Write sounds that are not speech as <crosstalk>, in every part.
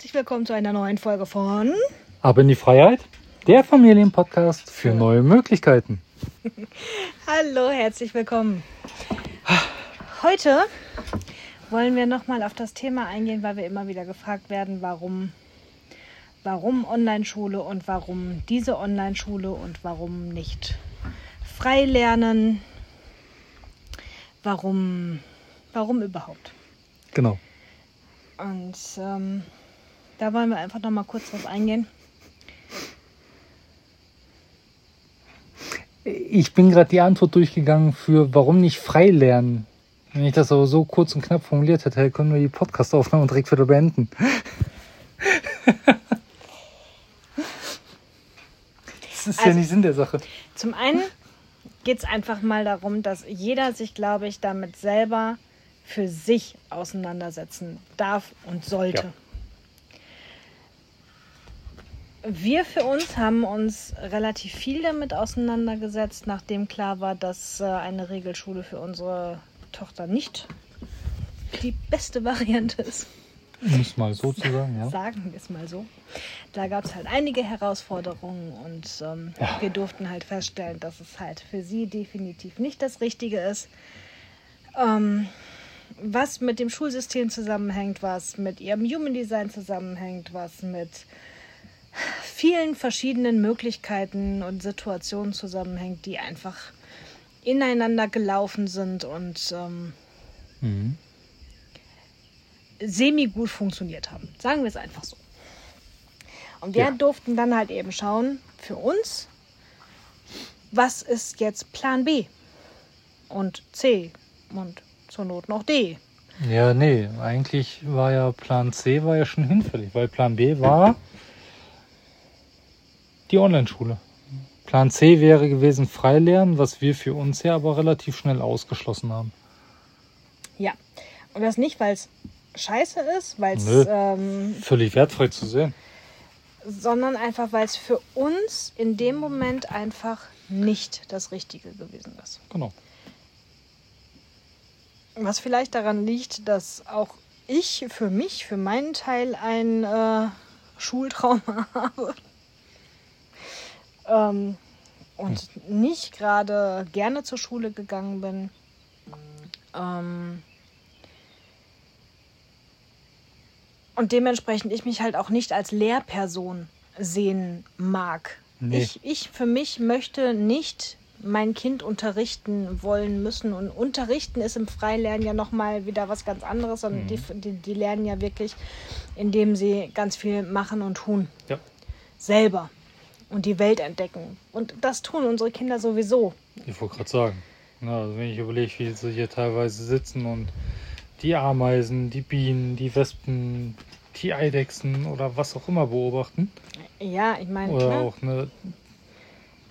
herzlich willkommen zu einer neuen Folge von Aber in die Freiheit, der Familienpodcast für neue Möglichkeiten. <laughs> Hallo, herzlich willkommen. Heute wollen wir nochmal auf das Thema eingehen, weil wir immer wieder gefragt werden, warum, warum Online-Schule und warum diese Online-Schule und warum nicht frei lernen, warum, warum überhaupt. Genau. Und ähm, da wollen wir einfach noch mal kurz drauf eingehen. Ich bin gerade die Antwort durchgegangen für warum nicht frei lernen. Wenn ich das aber so kurz und knapp formuliert hätte, können wir die Podcastaufnahme direkt wieder beenden. <laughs> Das ist ja Also- nicht Sinn der Sache. Zum einen geht es einfach mal darum, dass jeder sich, glaube ich, damit selber für sich auseinandersetzen darf und sollte. Ja. Wir für uns haben uns relativ viel damit auseinandergesetzt, nachdem klar war, dass äh, eine Regelschule für unsere Tochter nicht die beste Variante ist. Um es mal so zu sagen, ja. Sagen wir es mal so. Da gab es halt einige Herausforderungen und ähm, Ja. wir durften halt feststellen, dass es halt für sie definitiv nicht das Richtige ist. Ähm, was mit dem Schulsystem zusammenhängt, was mit ihrem Human Design zusammenhängt, was mit vielen verschiedenen Möglichkeiten und Situationen zusammenhängt, die einfach ineinander gelaufen sind und ähm, Mhm. semi gut funktioniert haben. Sagen wir es einfach so. Und wir Ja. durften dann halt eben schauen, für uns, was ist jetzt Plan B und C und zur Not noch D. Ja, nee, eigentlich war ja Plan C war ja schon hinfällig, weil Plan B war die Online-Schule. Plan C wäre gewesen Freilernen, was wir für uns ja aber relativ schnell ausgeschlossen haben. Ja. Und das nicht, weil es scheiße ist, weil es, ähm, Völlig wertfrei zu sehen. sondern einfach, weil es für uns in dem Moment einfach nicht das Richtige gewesen ist. Genau. Was vielleicht daran liegt, dass auch ich für mich, für meinen Teil ein äh, Schultrauma <laughs> habe. Ähm, und nicht gerade gerne zur Schule gegangen bin. Ähm, und dementsprechend ich mich halt auch nicht als Lehrperson sehen mag. Nee. Ich, ich für mich möchte nicht mein Kind unterrichten wollen müssen. Und unterrichten ist im Freilernen ja nochmal wieder was ganz anderes. Und die, die, die lernen ja wirklich, indem sie ganz viel machen und tun. Ja. Selber. Und die Welt entdecken. Und das tun unsere Kinder sowieso. Ich wollte gerade sagen. Na, also wenn ich überlege, wie sie hier teilweise sitzen und die Ameisen, die Bienen, die Wespen, die Eidechsen oder was auch immer beobachten. Ja, ich meine, Oder klar, auch eine.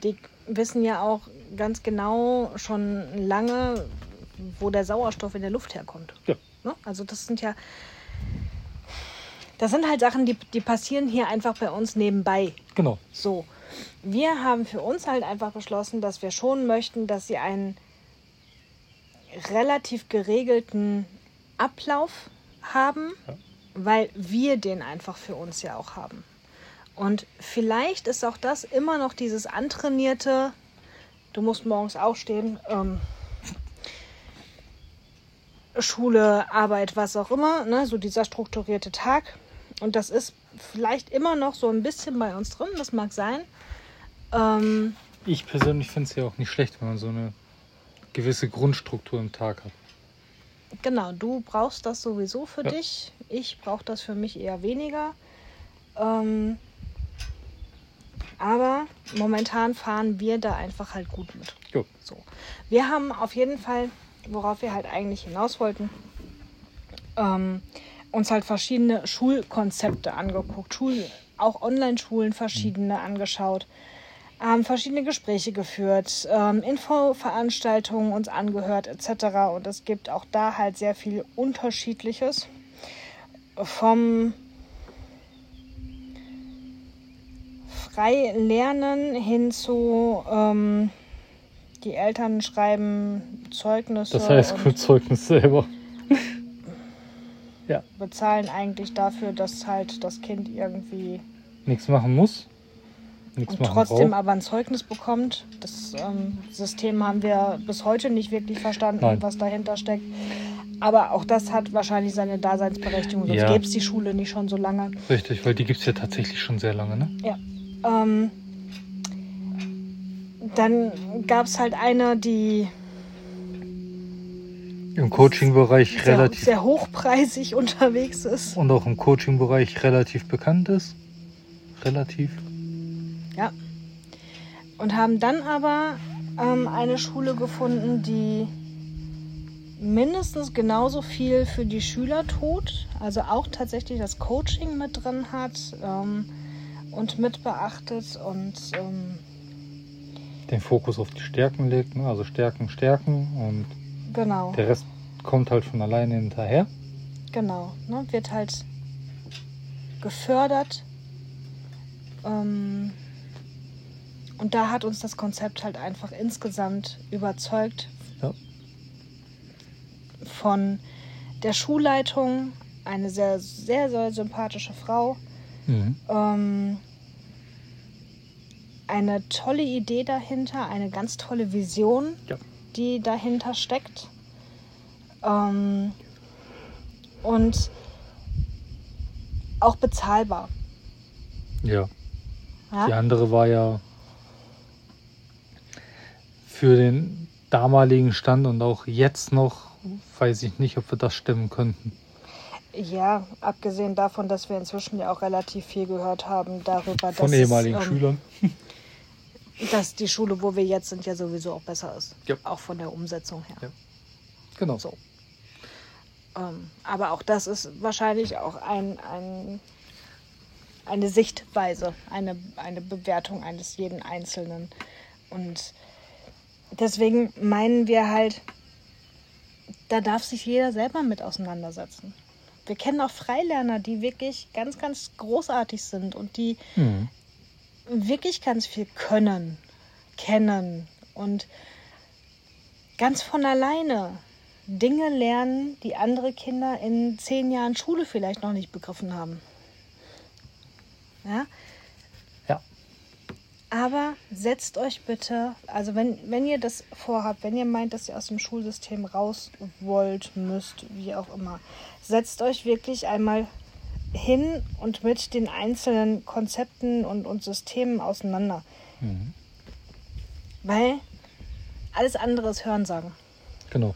die wissen ja auch ganz genau schon lange, wo der Sauerstoff in der Luft herkommt. Ja. Ne? Also das sind ja, das sind halt Sachen, die, die passieren hier einfach bei uns nebenbei. Genau. So, wir haben für uns halt einfach beschlossen, dass wir schon möchten, dass sie einen relativ geregelten Ablauf haben, Ja. weil wir den einfach für uns ja auch haben. Und vielleicht ist auch das immer noch dieses antrainierte, du musst morgens aufstehen, ähm, Schule, Arbeit, was auch immer, ne? so dieser strukturierte Tag. Und das ist vielleicht immer noch so ein bisschen bei uns drin, das mag sein. Ähm, Ich persönlich finde es ja auch nicht schlecht, wenn man so eine gewisse Grundstruktur im Tag hat. genau, du brauchst das sowieso für Ja. dich. Ich brauche das für mich eher weniger. Ähm, aber momentan fahren wir da einfach halt gut mit. Jo. So. Wir haben auf jeden Fall, worauf wir halt eigentlich hinaus wollten, ähm, uns halt verschiedene Schulkonzepte angeguckt, Schul auch Online-Schulen verschiedene angeschaut, haben verschiedene Gespräche geführt, ähm, Infoveranstaltungen uns angehört etc. Und es gibt auch da halt sehr viel Unterschiedliches. Vom frei lernen hin zu ähm, die Eltern schreiben Zeugnisse. Das heißt, Zeugnis selber. Ja. bezahlen eigentlich dafür, dass halt das Kind irgendwie Nichts machen muss. Nichts und machen trotzdem braucht. aber ein Zeugnis bekommt. Das ähm, System haben wir bis heute nicht wirklich verstanden, Nein. was dahinter steckt. Aber auch das hat wahrscheinlich seine Daseinsberechtigung, sonst Ja. gäbe es die Schule nicht schon so lange. Richtig, weil die gibt es ja tatsächlich schon sehr lange, ne? Ja. Ähm, dann gab es halt eine, die Im Coaching-Bereich relativ sehr hochpreisig <laughs> unterwegs ist. und auch im Coaching-Bereich relativ bekannt ist. Relativ. Ja. Und haben dann aber ähm, eine Schule gefunden, die mindestens genauso viel für die Schüler tut, also auch tatsächlich das Coaching mit drin hat ähm, und mit beachtet und ähm, Den Fokus auf die Stärken legt, ne? also Stärken, Stärken und genau, der Rest kommt halt von alleine hinterher. genau, ne, wird halt gefördert. Ähm, und da hat uns das Konzept halt einfach insgesamt überzeugt, Ja. von der Schulleitung, eine sehr, sehr, sehr sympathische Frau. Mhm. Ähm, eine tolle Idee dahinter, eine ganz tolle Vision, Ja. Die dahinter steckt. Ähm, und auch bezahlbar. Ja. Ja? Die andere war ja für den damaligen Stand und auch jetzt noch, weiß ich nicht, ob wir das stemmen könnten. Ja, abgesehen davon, dass wir inzwischen ja auch relativ viel gehört haben darüber, Von dass, ehemaligen es, ähm, Schülern. Dass die Schule, wo wir jetzt sind, ja sowieso auch besser ist. Ja. Auch von der Umsetzung her. Ja. Genau. So. Ähm, aber auch das ist wahrscheinlich auch ein, ein, eine Sichtweise, eine, eine Bewertung eines jeden Einzelnen. Und deswegen meinen wir halt, da darf sich jeder selber mit auseinandersetzen. Wir kennen auch Freilerner, die wirklich ganz, ganz großartig sind und die Mhm. Wirklich ganz viel können, kennen und ganz von alleine Dinge lernen, die andere Kinder in zehn Jahren Schule vielleicht noch nicht begriffen haben. Ja? Ja. Aber setzt euch bitte, also wenn, wenn ihr das vorhabt, wenn ihr meint, dass ihr aus dem Schulsystem raus wollt, müsst, wie auch immer, setzt euch wirklich einmal hin und mit den einzelnen Konzepten und, und Systemen auseinander. Mhm. Weil alles andere ist Hörensagen. Genau.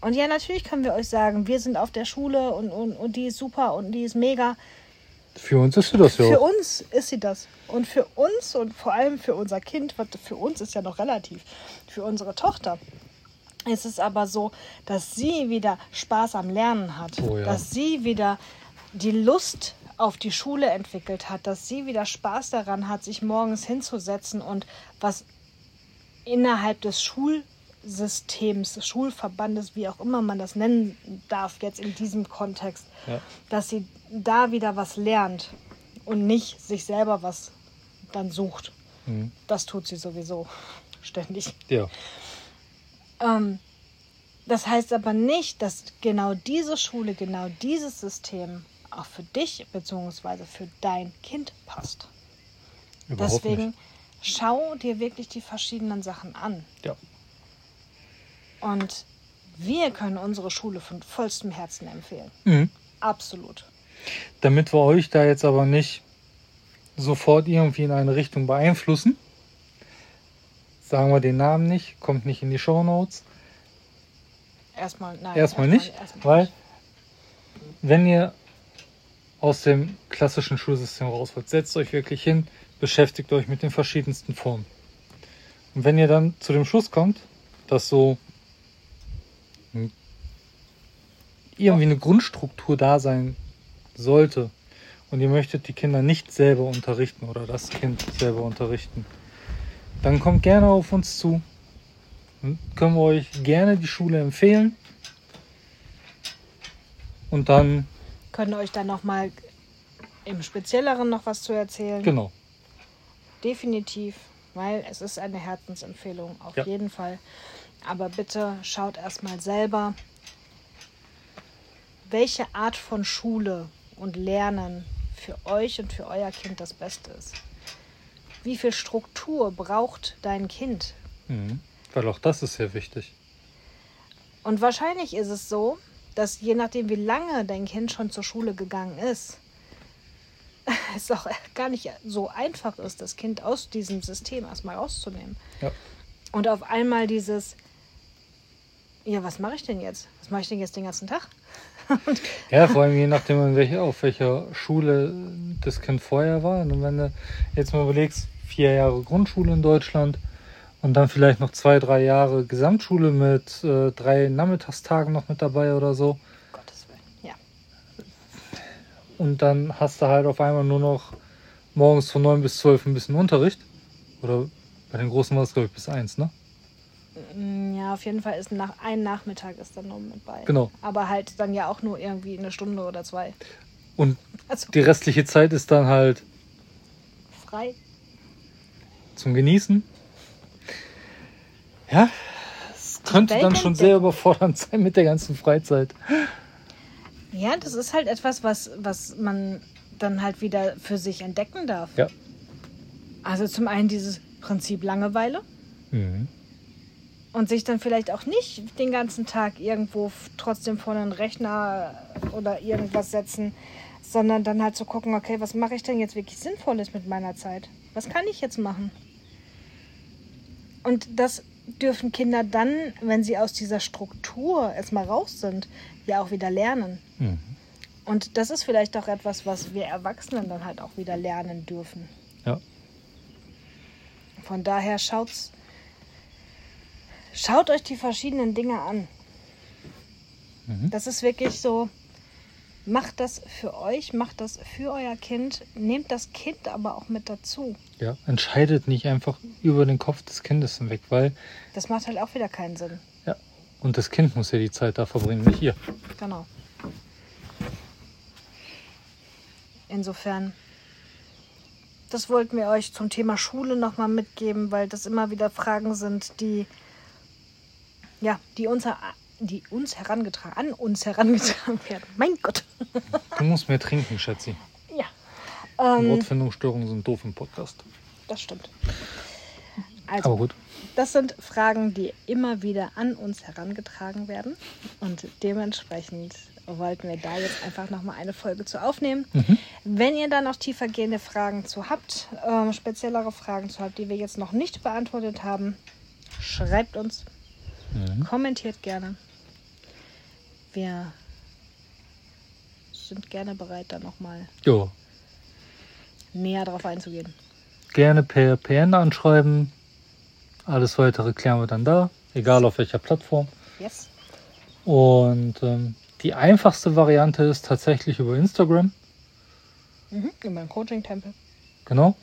Und ja, natürlich können wir euch sagen, wir sind auf der Schule und, und, und die ist super und die ist mega. Für uns ist sie das ja Für uns ist sie das. Und für uns und vor allem für unser Kind, was für uns ist ja noch relativ, für unsere Tochter ist es aber so, dass sie wieder Spaß am Lernen hat, Oh ja. dass sie wieder die Lust auf die Schule entwickelt hat, dass sie wieder Spaß daran hat, sich morgens hinzusetzen und was innerhalb des Schulsystems, des Schulverbandes, wie auch immer man das nennen darf, jetzt in diesem Kontext, Ja. dass sie da wieder was lernt und nicht sich selber was dann sucht. Mhm. Das tut sie sowieso ständig. ja. Ähm, das heißt aber nicht, dass genau diese Schule, genau dieses System auch für dich bzw. für dein Kind passt. Überhaupt Deswegen nicht. schau dir wirklich die verschiedenen Sachen an. Ja. Und wir können unsere Schule von vollstem Herzen empfehlen. Mhm. Absolut. Damit wir euch da jetzt aber nicht sofort irgendwie in eine Richtung beeinflussen, sagen wir den Namen nicht, kommt nicht in die Show Notes. Erstmal, nein. Erstmal nicht, erstmal weil nicht. wenn ihr aus dem klassischen Schulsystem raus wollt, setzt euch wirklich hin, beschäftigt euch mit den verschiedensten Formen. Und wenn ihr dann zu dem Schluss kommt, dass so irgendwie eine Grundstruktur da sein sollte und ihr möchtet die Kinder nicht selber unterrichten oder das Kind selber unterrichten, dann kommt gerne auf uns zu. Dann können wir euch gerne die Schule empfehlen. Und dann, Können euch dann nochmal im Spezielleren noch was zu erzählen? genau, Definitiv, weil es ist eine Herzensempfehlung, auf Ja. jeden Fall. Aber bitte schaut erstmal selber, welche Art von Schule und Lernen für euch und für euer Kind das Beste ist. Wie viel Struktur braucht dein Kind? Mhm. Weil auch das ist sehr wichtig. Und wahrscheinlich ist es so, dass je nachdem, wie lange dein Kind schon zur Schule gegangen ist, <laughs> es auch gar nicht so einfach ist, das Kind aus diesem System erstmal rauszunehmen. Ja. Und auf einmal dieses, ja, was mache ich denn jetzt? Was mache ich denn jetzt den ganzen Tag? <laughs> Ja, vor allem je nachdem, in welcher, auf welcher Schule das Kind vorher war. Und wenn du jetzt mal überlegst, vier Jahre Grundschule in Deutschland und dann vielleicht noch zwei, drei Jahre Gesamtschule mit äh, drei Nachmittagstagen noch mit dabei oder so. Gottes Willen. Ja. Und dann hast du halt auf einmal nur noch morgens von 9 bis 12 ein bisschen Unterricht. Oder bei den Großen war es, glaube ich, bis 1, ne? Ja, auf jeden Fall ist nach, ein Nachmittag ist dann noch mit bei. Genau. Aber halt dann ja auch nur irgendwie eine Stunde oder zwei. Und Also die restliche Zeit ist dann halt frei. zum Genießen. Ja, es könnte dann schon sehr überfordernd <laughs> sein mit der ganzen Freizeit. Ja, das ist halt etwas, was, was man dann halt wieder für sich entdecken darf. Ja. Also zum einen dieses Prinzip Langeweile Mhm. Und sich dann vielleicht auch nicht den ganzen Tag irgendwo trotzdem vor einen Rechner oder irgendwas setzen, sondern dann halt zu gucken, okay, was mache ich denn jetzt wirklich Sinnvolles mit meiner Zeit? Was kann ich jetzt machen? Und das dürfen Kinder dann, wenn sie aus dieser Struktur erstmal raus sind, ja auch wieder lernen. Mhm. Und das ist vielleicht auch etwas, was wir Erwachsenen dann halt auch wieder lernen dürfen. Ja. Von daher schaut's, schaut euch die verschiedenen Dinge an. Mhm. Das ist wirklich so, macht das für euch, macht das für euer Kind, nehmt das Kind aber auch mit dazu. Ja, entscheidet nicht einfach über den Kopf des Kindes hinweg, weil Das macht halt auch wieder keinen Sinn. ja, und das Kind muss ja die Zeit da verbringen, nicht ihr. Genau. Insofern, das wollten wir euch zum Thema Schule nochmal mitgeben, weil das immer wieder Fragen sind, die, ja, die uns, die uns herangetragen, an uns herangetragen <laughs> werden. Mein Gott. Du musst mehr trinken, Schätzi. Ja. Ähm, Wortfindungsstörungen sind doof im Podcast. das stimmt. Aber Also, gut. das sind Fragen, die immer wieder an uns herangetragen werden. Und dementsprechend wollten wir da jetzt einfach nochmal eine Folge zu aufnehmen. Wenn ihr da noch tiefergehende Fragen zu habt, ähm, speziellere Fragen zu habt, die wir jetzt noch nicht beantwortet haben, schreibt uns, Mhm. kommentiert gerne. Wir sind gerne bereit, da nochmal Jo, näher drauf einzugehen. gerne per PN anschreiben. Alles weitere klären wir dann da, egal auf welcher Plattform. Yes? Und ähm, die einfachste Variante ist tatsächlich über Instagram. Mhm. In meinem Coaching-Tempel. Genau.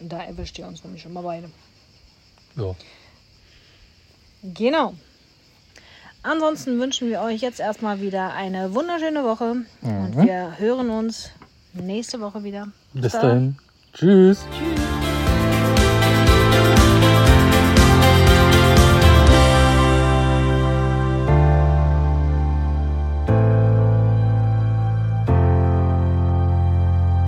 Da erwischt ihr uns nämlich immer beide. Ja. Genau. Ansonsten wünschen wir euch jetzt erstmal wieder eine wunderschöne Woche und Mhm. wir hören uns nächste Woche wieder. Bis dann. dahin. Tschüss. Tschüss.